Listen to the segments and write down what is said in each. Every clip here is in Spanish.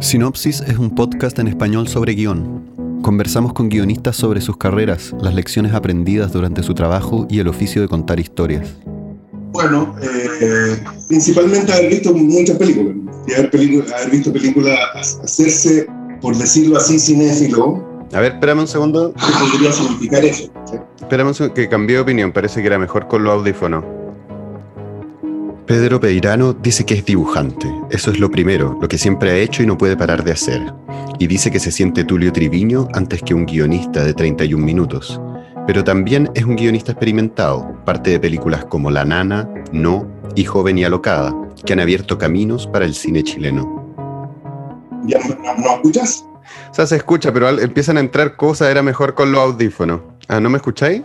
Sinopsis es un podcast en español sobre guion. Conversamos con guionistas sobre sus carreras, las lecciones aprendidas durante su trabajo y el oficio de contar historias. Bueno, eh, principalmente haber visto muchas películas y haber, haber visto películas hacerse, por decirlo así, cinéfilo. A ver, espérame un segundo. ¿Qué podría significar eso? Espérame un segundo, que cambié de opinión. Parece que era mejor con los audífonos. Pedro Peirano dice que es dibujante. Eso es lo primero, lo que siempre ha hecho y no puede parar de hacer. Y dice que se siente Tulio Triviño antes que un guionista de 31 minutos. Pero también es un guionista experimentado, parte de películas como La Nana, No y Joven y Alocada, que han abierto caminos para el cine chileno. ¿Ya no, escuchas? O sea, se escucha, pero empiezan a entrar cosas, era mejor con los audífonos. Ah, ¿no me escucháis?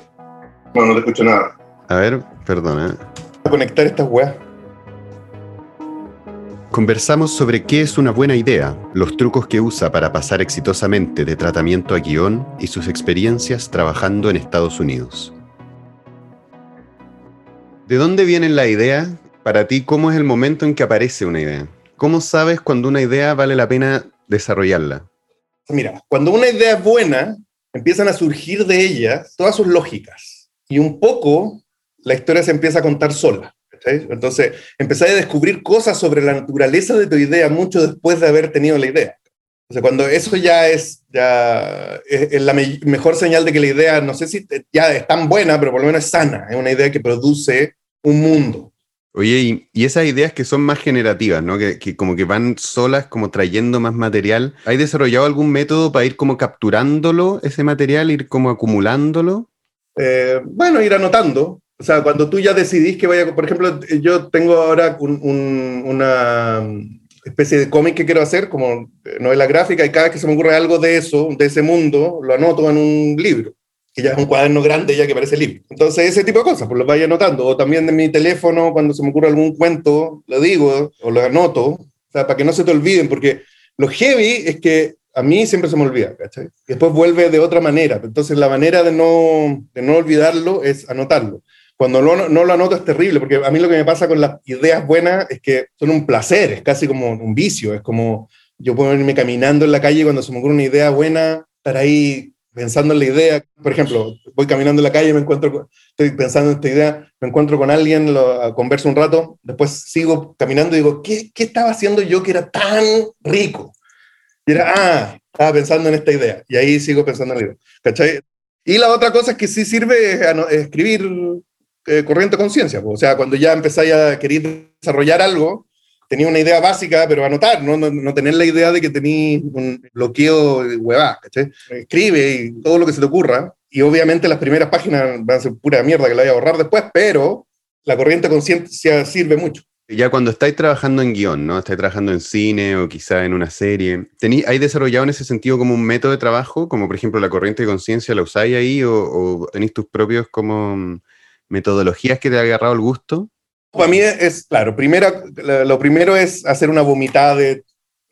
No, no te escucho nada. A ver, perdona. A conectar estas weas. Conversamos sobre qué es una buena idea, los trucos que usa para pasar exitosamente de tratamiento a guion y sus experiencias trabajando en Estados Unidos. ¿De dónde viene la idea? Para ti, ¿cómo es el momento en que aparece una idea? ¿Cómo sabes cuando una idea vale la pena desarrollarla? Mira, cuando una idea es buena, empiezan a surgir de ella todas sus lógicas. Y un poco la historia se empieza a contar sola. Entonces, empecé a descubrir cosas sobre la naturaleza de tu idea mucho después de haber tenido la idea. O sea, cuando eso ya es, ya es, la mejor señal de que la idea, no sé si ya es tan buena, pero por lo menos es sana, es una idea que produce un mundo. Oye, y, esas ideas que son más generativas, ¿no? Que, que, como que van solas, como trayendo más material. ¿Hay desarrollado algún método para ir como capturándolo, ese material, ir como acumulándolo? Eh, bueno, ir anotando. O sea, cuando tú ya decidís que vaya, por ejemplo, yo tengo ahora una especie de cómic que quiero hacer, como novela gráfica, y cada vez que se me ocurre algo de eso, de ese mundo, lo anoto en un libro, que ya es un cuaderno grande ya que parece libro. Entonces, ese tipo de cosas, pues lo vaya anotando. O también en mi teléfono, cuando se me ocurre algún cuento, lo digo o lo anoto, o sea, para que no se te olviden, porque lo heavy es que a mí siempre se me olvida, ¿cachai? después vuelve de otra manera. Entonces, la manera de no, de no olvidarlo es anotarlo. Cuando no, lo anoto es terrible, porque a mí lo que me pasa con las ideas buenas es que son un placer, es casi como un vicio, es como yo puedo irme caminando en la calle cuando se me ocurre una idea buena, estar ahí pensando en la idea. Por ejemplo, voy caminando en la calle, me encuentro, estoy pensando en esta idea, me encuentro con alguien, lo, converso un rato, después sigo caminando y digo, ¿qué, ¿qué estaba haciendo yo que era tan rico? Y era, ah, estaba pensando en esta idea. Y ahí sigo pensando en la idea. ¿Cachai? Y la otra cosa es que sí sirve es escribir eh, corriente conciencia. O sea, cuando ya empezáis a querer desarrollar algo, tenía una idea básica, pero anotar, no, no, no tener la idea de que tenéis un bloqueo de huevá, Escribe y todo lo que se te ocurra. Y obviamente las primeras páginas van a ser pura mierda que la voy a borrar después, pero la corriente conciencia sirve mucho. Ya cuando estáis trabajando en guion, ¿no? Estáis trabajando en cine o quizá en una serie, ¿tení, ¿hay desarrollado en ese sentido como un método de trabajo? Como por ejemplo la corriente de conciencia, ¿la usáis ahí o, o tenéis tus propios como metodologías que te ha agarrado el gusto? Para mí es, claro, primero, lo primero es hacer una vomitada de,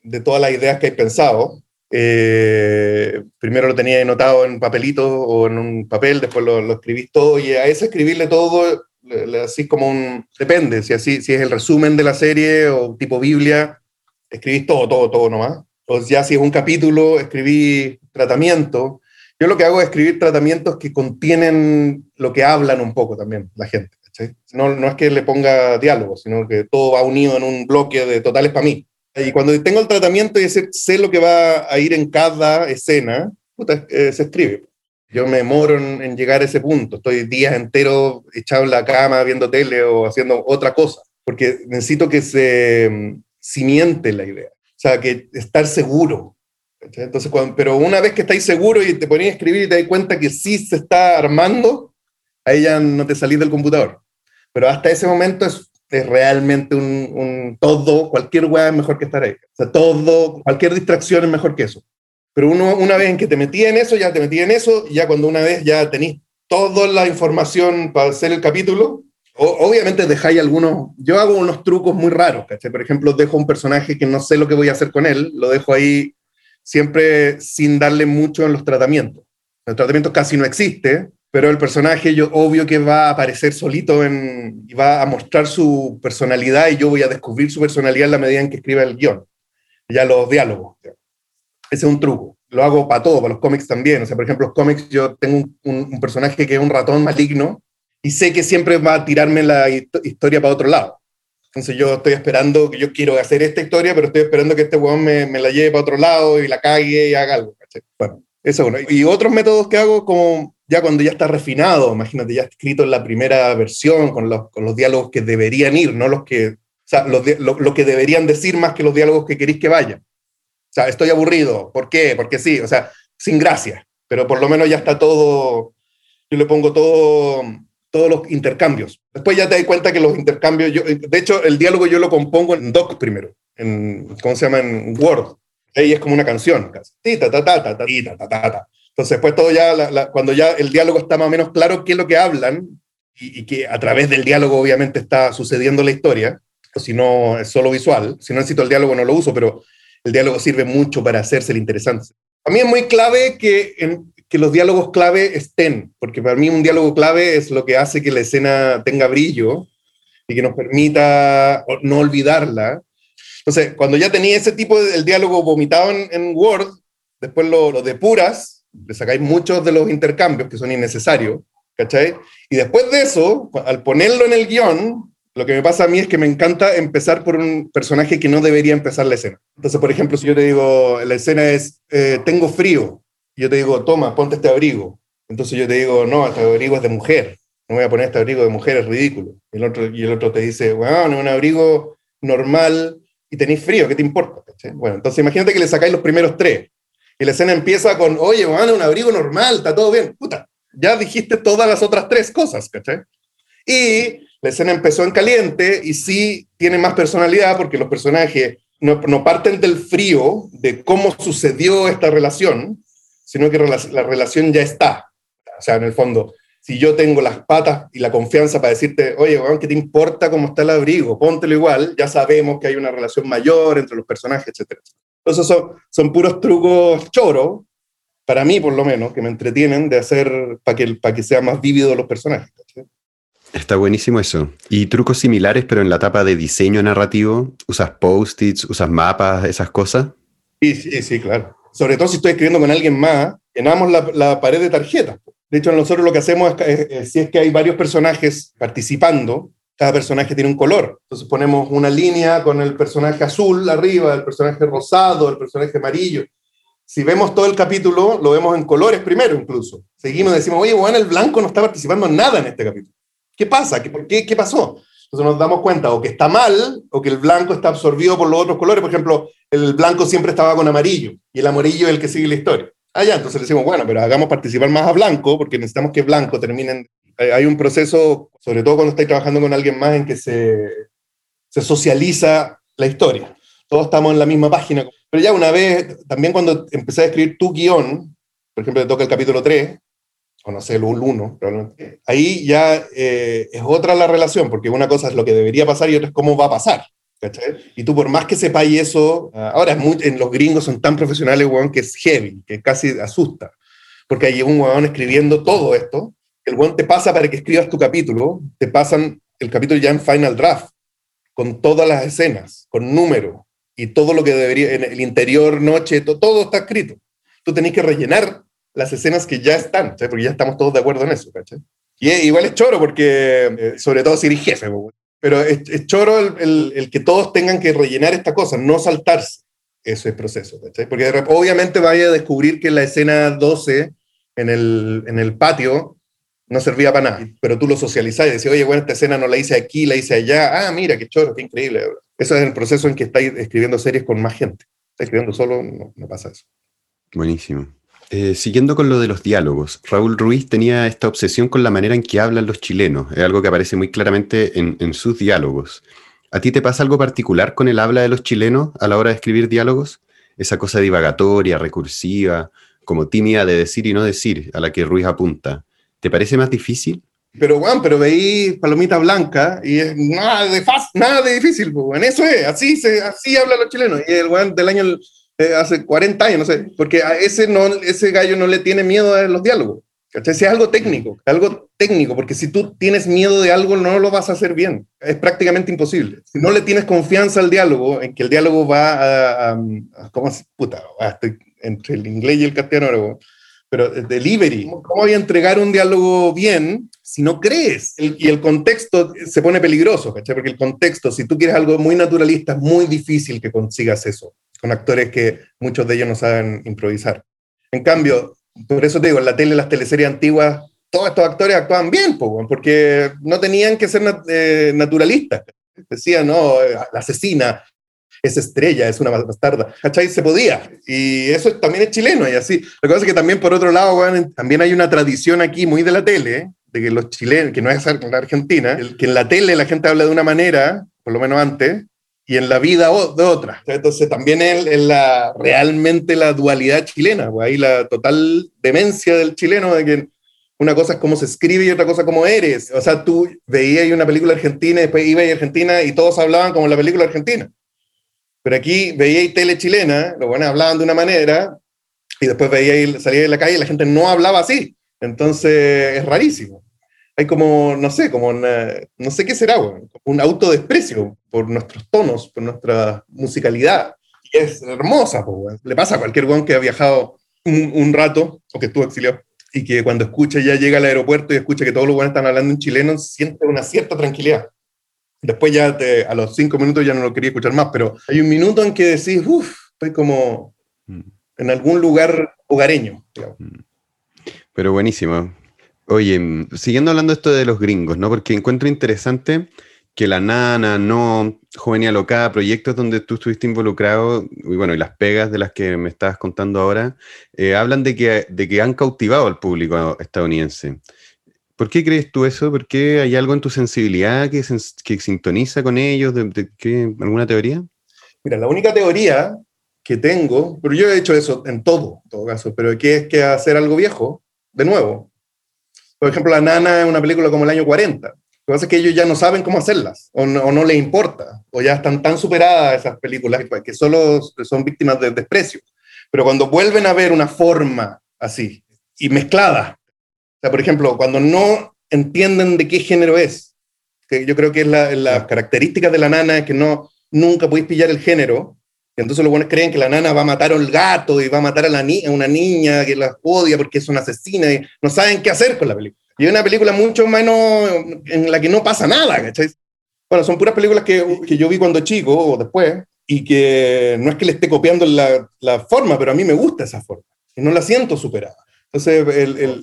de todas las ideas que he pensado. Eh, primero lo tenía anotado en papelito o en un papel, después lo, lo escribí todo y a ese escribirle todo, así como un, depende, si, así, si es el resumen de la serie o tipo Biblia, escribís todo, todo, todo nomás. O ya si es un capítulo, escribí tratamiento. Yo lo que hago es escribir tratamientos que contienen lo que hablan un poco también la gente. No, no es que le ponga diálogo, sino que todo va unido en un bloque de totales para mí. Y cuando tengo el tratamiento y sé, lo que va a ir en cada escena, eh, se escribe. Yo me moro en, llegar a ese punto. Estoy días enteros echado en la cama viendo tele o haciendo otra cosa, porque necesito que se mm, cimiente la idea. O sea, que estar seguro, entonces, pero una vez que estáis seguros y te ponéis a escribir y te das cuenta que sí se está armando, ahí ya no te salís del computador. Pero hasta ese momento es, es realmente un, un, todo, cualquier weá es mejor que estar ahí. O sea, todo, cualquier distracción es mejor que eso. Pero uno, una vez en que te metí en eso, ya te metí en eso, ya cuando una vez ya tenéis toda la información para hacer el capítulo, obviamente dejáis algunos, yo hago unos trucos muy raros, ¿cachai? Por ejemplo, dejo un personaje que no sé lo que voy a hacer con él, lo dejo ahí siempre sin darle mucho en los tratamientos. El tratamiento casi no existe, pero el personaje yo obvio que va a aparecer solito en, y va a mostrar su personalidad y yo voy a descubrir su personalidad en la medida en que escriba el guion. ya los diálogos. Ese es un truco. Lo hago para todo, para los cómics también. O sea, por ejemplo, los cómics, yo tengo un, personaje que es un ratón maligno y sé que siempre va a tirarme la historia para otro lado. Entonces yo estoy esperando, yo quiero hacer esta historia, pero estoy esperando que este weón me, me la lleve para otro lado y la cague y haga algo. Bueno, eso es uno. Y otros métodos que hago, como ya cuando ya está refinado, imagínate, ya escrito en la primera versión, con los, con los diálogos que deberían ir, no los que, o sea, los, lo, lo, que deberían decir más que los diálogos que queréis que vayan. O sea, estoy aburrido, ¿por qué? Porque sí, o sea, sin gracia, pero por lo menos ya está todo, yo le pongo todo, todos los intercambios. Después ya te das cuenta que los intercambios, yo, de hecho, el diálogo yo lo compongo en doc primero, en, ¿cómo se llama? En Word. Ahí es como una canción, casi. Entonces, pues todo ya, cuando ya el diálogo está más o menos claro qué es lo que hablan y, que a través del diálogo obviamente está sucediendo la historia, o si no es solo visual, si no necesito el diálogo no lo uso, pero el diálogo sirve mucho para hacerse el interesante. A mí es muy clave que, en, que los diálogos clave estén, porque para mí un diálogo clave es lo que hace que la escena tenga brillo y que nos permita no olvidarla. Entonces, cuando ya tenía ese tipo de diálogo vomitado en, Word, después lo, lo depuras le sacáis muchos de los intercambios que son innecesarios, ¿cachai? Y después de eso, al ponerlo en el guion, lo que me pasa a mí es que me encanta empezar por un personaje que no debería empezar la escena. Entonces, por ejemplo, si yo te digo, la escena es, eh, tengo frío, yo te digo, toma, ponte este abrigo. Entonces yo te digo, no, este abrigo es de mujer, no voy a poner este abrigo de mujer, es ridículo. Y el otro, y el otro te dice, bueno, es un abrigo normal y tenéis frío, ¿qué te importa? Bueno, entonces imagínate que le sacáis los primeros tres. Y la escena empieza con, oye, van un abrigo normal, está todo bien. Puta, ya dijiste todas las otras tres cosas, ¿cachai? Y la escena empezó en caliente y sí tiene más personalidad porque los personajes no parten del frío de cómo sucedió esta relación, sino que la relación ya está. O sea, en el fondo, si yo tengo las patas y la confianza para decirte, oye, ¿qué te importa cómo está el abrigo? Póntelo igual, ya sabemos que hay una relación mayor entre los personajes, etcétera. Entonces son, son puros trucos choros, para mí por lo menos, que me entretienen de hacer para que, para que sean más vívidos los personajes. Está buenísimo eso. Y trucos similares, pero en la etapa de diseño narrativo, ¿usas post-its, usas mapas, esas cosas? Sí, sí, sí, claro. Sobre todo si estoy escribiendo con alguien más, llenamos la, pared de tarjetas. De hecho, nosotros lo que hacemos es, si es que hay varios personajes participando, cada personaje tiene un color. Entonces ponemos una línea con el personaje azul arriba, el personaje rosado, el personaje amarillo. Si vemos todo el capítulo, lo vemos en colores primero incluso. Seguimos y decimos, oye, bueno, el blanco no está participando en nada en este capítulo. ¿Qué pasa? ¿Qué, por qué, ¿Qué pasó? Entonces nos damos cuenta o que está mal o que el blanco está absorbido por los otros colores. Por ejemplo, el blanco siempre estaba con amarillo y el amarillo es el que sigue la historia. Ah, ya, entonces le decimos, bueno, pero hagamos participar más a blanco porque necesitamos que blanco termine hay un proceso, sobre todo cuando estáis trabajando con alguien más, en que se, se socializa la historia. Todos estamos en la misma página. Pero ya una vez, también cuando empecé a escribir tu guion, por ejemplo, te toca el capítulo 3, o no sé, el 1, probablemente, ahí ya eh, es otra la relación, porque una cosa es lo que debería pasar y otra es cómo va a pasar. Y tú por más que sepáis eso, ahora es muy, en los gringos son tan profesionales, weón, que es heavy, que casi asusta. Porque hay un weón escribiendo todo esto, el buen te pasa para que escribas tu capítulo, te pasan el capítulo ya en Final Draft, con todas las escenas, con número y todo lo que debería, en el interior, noche, todo está escrito. Tú tenés que rellenar las escenas que ya están, porque ya estamos todos de acuerdo en eso. Y igual es choro, porque, eh, sobre todo si eres jefe, pero es, choro el, el, que todos tengan que rellenar esta cosa, no saltarse ese proceso. Porque obviamente vaya a descubrir que la escena 12 en el, en el patio no servía para nada, pero tú lo socializás y decís, oye, bueno, esta escena no la hice aquí, la hice allá, ah, mira, qué choro, qué increíble. Eso es el proceso en que estáis escribiendo series con más gente. Estás escribiendo solo, no, pasa eso. Buenísimo. Eh, siguiendo con lo de los diálogos, Raúl Ruiz tenía esta obsesión con la manera en que hablan los chilenos, es algo que aparece muy claramente en, sus diálogos. ¿A ti te pasa algo particular con el habla de los chilenos a la hora de escribir diálogos? Esa cosa divagatoria, recursiva, como tímida de decir y no decir, a la que Ruiz apunta. ¿Te parece más difícil? Pero, Juan, pero veí Palomita Blanca y es nada de fácil, nada de difícil, pues, eso es, así, se, así hablan los chilenos. Y el Juan del año, eh, hace 40 años, no sé, porque a ese, no, ese gallo no le tiene miedo a los diálogos. ¿Cachai? Si es algo técnico, algo técnico, porque si tú tienes miedo de algo, no lo vas a hacer bien. Es prácticamente imposible. Si no le tienes confianza al diálogo, en que el diálogo va a. a, ¿Cómo se.? Puta, estoy entre el inglés y el castellano, pero delivery. ¿Cómo voy a entregar un diálogo bien si no crees? y el contexto se pone peligroso, ¿cachai? Porque el contexto, si tú quieres algo muy naturalista, es muy difícil que consigas eso con actores que muchos de ellos no saben improvisar. En cambio, por eso te digo, en la tele, las teleseries antiguas, todos estos actores actuaban bien, porque no tenían que ser eh, naturalistas. Decían, no, la asesina es estrella, es una bastarda. ¿Cachai? Se podía. Y eso también es chileno y así. Lo que pasa es que también, por otro lado, también hay una tradición aquí muy de la tele, de que los chilenos, que no es la Argentina, que en la tele la gente habla de una manera, por lo menos antes, y en la vida de otra. Entonces también es, la, realmente la dualidad chilena, pues ahí la total demencia del chileno de que una cosa es cómo se escribe y otra cosa cómo eres. O sea, tú veías una película argentina y después ibas a Argentina y todos hablaban como la película argentina. Pero aquí veíais tele chilena, los buenos hablaban de una manera y después veíais salir de la calle y la gente no hablaba así. Entonces es rarísimo hay como, no sé, como no sé qué será, un autodesprecio por nuestros tonos, por nuestra musicalidad. Y es hermosa, le pasa a cualquier weón que ha viajado un, rato o que estuvo exiliado y que cuando escucha ya llega al aeropuerto y escucha que todos los buenos están hablando en chileno, siente una cierta tranquilidad. Después ya a los cinco minutos ya no lo quería escuchar más, pero hay un minuto en que decís, uff, estoy como mm. en algún lugar hogareño. Mm. Pero buenísimo. Oye, mm, siguiendo hablando esto de los gringos, ¿no? Porque encuentro interesante que la nana, no, joven y alocada, proyectos donde tú estuviste involucrado, y bueno, y las pegas de las que me estabas contando ahora, eh, hablan de que, de que han cautivado al público estadounidense. ¿Por qué crees tú eso? ¿Por qué hay algo en tu sensibilidad que, que sintoniza con ellos? De, ¿Alguna teoría? Mira, la única teoría que tengo, pero yo he hecho eso en todo, en todo caso, pero que es que hacer algo viejo, de nuevo, por ejemplo, La Nana es una película como el año 40. Lo que pasa es que ellos ya no saben cómo hacerlas, o no, les importa, o ya están tan superadas esas películas que solo son víctimas de desprecio. Pero cuando vuelven a ver una forma así, y mezclada, o sea, por ejemplo, cuando no entienden de qué género es, que yo creo que es la, la característica de la nana es que no, nunca podéis pillar el género, entonces los buenos creen que la nana va a matar al gato y va a matar a, la una niña que la odia porque es una asesina y no saben qué hacer con la película. Y es una película mucho menos en la que no pasa nada, ¿cachai? Bueno, son puras películas que, que yo vi cuando chico o después y que no es que le esté copiando la, la forma, pero a mí me gusta esa forma y no la siento superada. Entonces,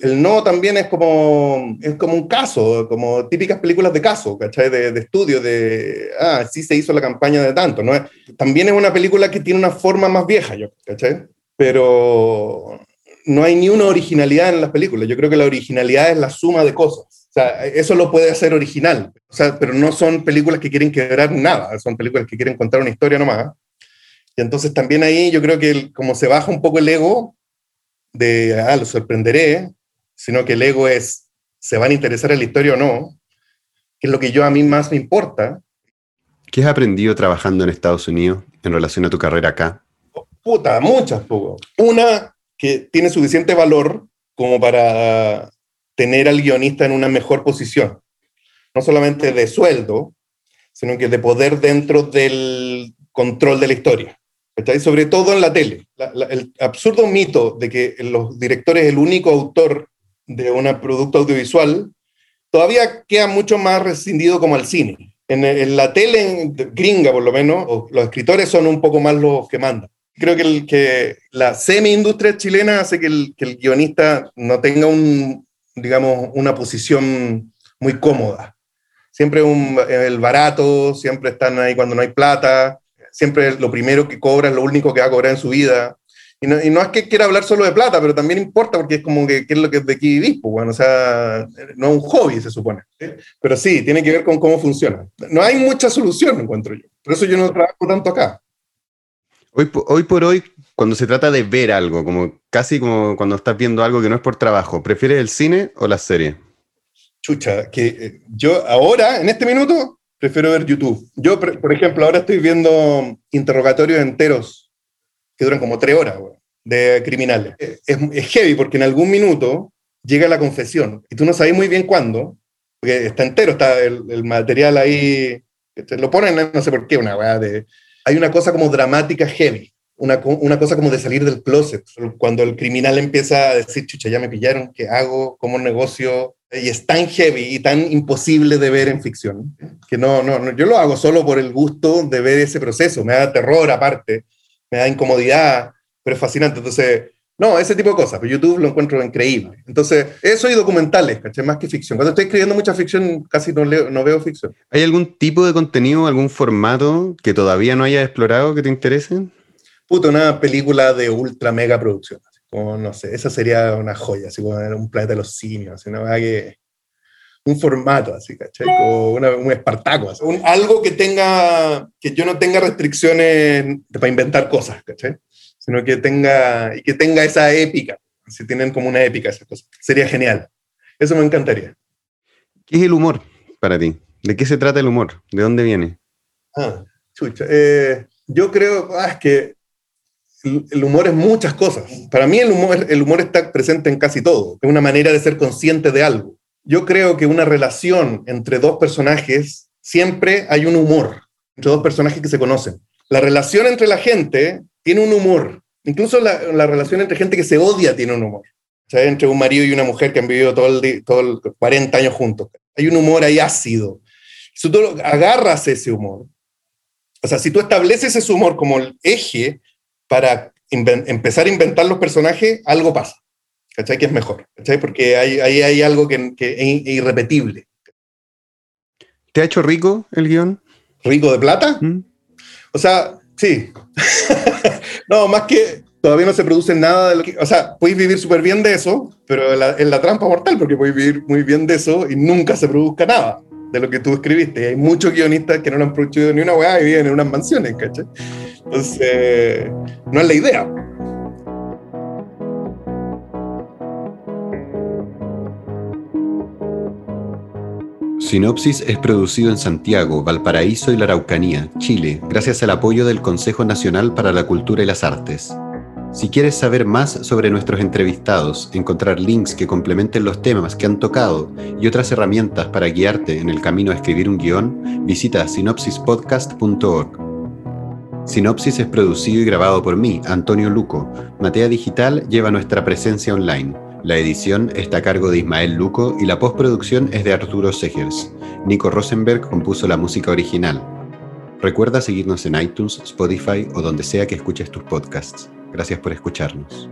el, no también es como, es como un caso, como típicas películas de caso, ¿cachai? De, de, estudio, de, ah, sí se hizo la campaña de tanto, ¿no? También es una película que tiene una forma más vieja, yo, ¿cachai? Pero no hay ni una originalidad en las películas. Yo creo que la originalidad es la suma de cosas. O sea, eso lo puede hacer original, o sea, pero no son películas que quieren quebrar nada, son películas que quieren contar una historia nomás. Y entonces también ahí yo creo que como se baja un poco el ego, de, ah, lo sorprenderé, sino que el ego es, ¿se van a interesar en la historia o no? Que es lo que yo a mí más me importa. ¿Qué has aprendido trabajando en Estados Unidos en relación a tu carrera acá? Puta, muchas, poco. Una, que tiene suficiente valor como para tener al guionista en una mejor posición. No solamente de sueldo, sino que de poder dentro del control de la historia. Sobre todo en la tele. el absurdo mito de que los directores es el único autor de un producto audiovisual todavía queda mucho más rescindido como el cine. En, la tele gringa, por lo menos, los escritores son un poco más los que mandan. Creo que, el, que la semi-industria chilena hace que el, que el guionista no tenga un, digamos, una posición muy cómoda. Siempre un, el barato, siempre están ahí cuando no hay plata, siempre lo primero que cobra es lo único que va a cobrar en su vida. Y no, y no, es que quiera hablar solo de plata, pero también importa porque es como que ¿qué es lo que de aquí vivís, pues, bueno, o sea, no es un hobby, se supone. Pero sí, tiene que ver con cómo funciona. No hay mucha solución, encuentro yo. Por eso yo no trabajo tanto acá. Hoy, hoy por hoy, cuando se trata de ver algo, como casi como cuando estás viendo algo que no es por trabajo, ¿prefieres el cine o la serie? Chucha, que eh, yo ahora, en este minuto, prefiero ver YouTube. Yo, por ejemplo, ahora estoy viendo interrogatorios enteros que duran como tres horas de criminales. Es, es, heavy porque en algún minuto llega la confesión. Y tú no sabes muy bien cuándo, porque está entero, está el, material ahí, lo ponen, no sé por qué, una weá de... Hay una cosa como dramática heavy, una, una, cosa como de salir del closet, cuando el criminal empieza a decir, chucha, ya me pillaron, ¿qué hago? ¿Cómo negocio? Y es tan heavy y tan imposible de ver en ficción, que no, no, no, yo lo hago solo por el gusto de ver ese proceso, me da terror aparte, me da incomodidad, pero es fascinante. Entonces, no, ese tipo de cosas, pero YouTube lo encuentro increíble. Entonces, eso y documentales, ¿caché? Más que ficción. Cuando estoy escribiendo mucha ficción, casi no, leo, no veo ficción. ¿Hay algún tipo de contenido, algún formato que todavía no hayas explorado que te interese? Puta, una película de ultra mega producción. Como, no sé, esa sería una joya, así como un planeta de los simios, así, una que un formato así, ¿cachai? Como un espartaco, Un, algo que tenga, que yo no tenga restricciones para inventar cosas, ¿cachai? sino que tenga, y que tenga esa épica, si tienen como una épica esas cosas. Sería genial. Eso me encantaría. ¿Qué es el humor para ti? ¿De qué se trata el humor? ¿De dónde viene? Ah, chucha. Eh, yo creo ah, que el humor es muchas cosas. Para mí el humor, el humor está presente en casi todo. Es una manera de ser consciente de algo. Yo creo que una relación entre dos personajes, siempre hay un humor entre dos personajes que se conocen. La relación entre la gente tiene un humor. Incluso la, relación entre gente que se odia tiene un humor. O sea, entre un marido y una mujer que han vivido todo el, todo el 40 años juntos. Hay un humor ahí ácido. Si tú agarras ese humor, o sea, si tú estableces ese humor como el eje para empezar a inventar los personajes, algo pasa. ¿Cachai? Que es mejor. ¿Cachai? Porque ahí hay, hay, algo que, que, es irrepetible. ¿Te ha hecho rico el guion? ¿Rico de plata? ¿Mm? O sea, sí. no, más que todavía no se produce nada de lo que. O sea, podéis vivir súper bien de eso, pero en la, trampa mortal, porque podéis vivir muy bien de eso y nunca se produzca nada de lo que tú escribiste. Y hay muchos guionistas que no lo han producido ni una weá y viven en unas mansiones, ¿cachai? Entonces, no es la idea. Sinopsis es producido en Santiago, Valparaíso y la Araucanía, Chile, gracias al apoyo del Consejo Nacional para la Cultura y las Artes. Si quieres saber más sobre nuestros entrevistados, encontrar links que complementen los temas que han tocado y otras herramientas para guiarte en el camino a escribir un guion, visita sinopsispodcast.org. Sinopsis es producido y grabado por mí, Antonio Luco. Matea Digital lleva nuestra presencia online. La edición está a cargo de Ismael Luco y la postproducción es de Arturo Segers. Nico Rosenberg compuso la música original. Recuerda seguirnos en iTunes, Spotify o donde sea que escuches tus podcasts. Gracias por escucharnos.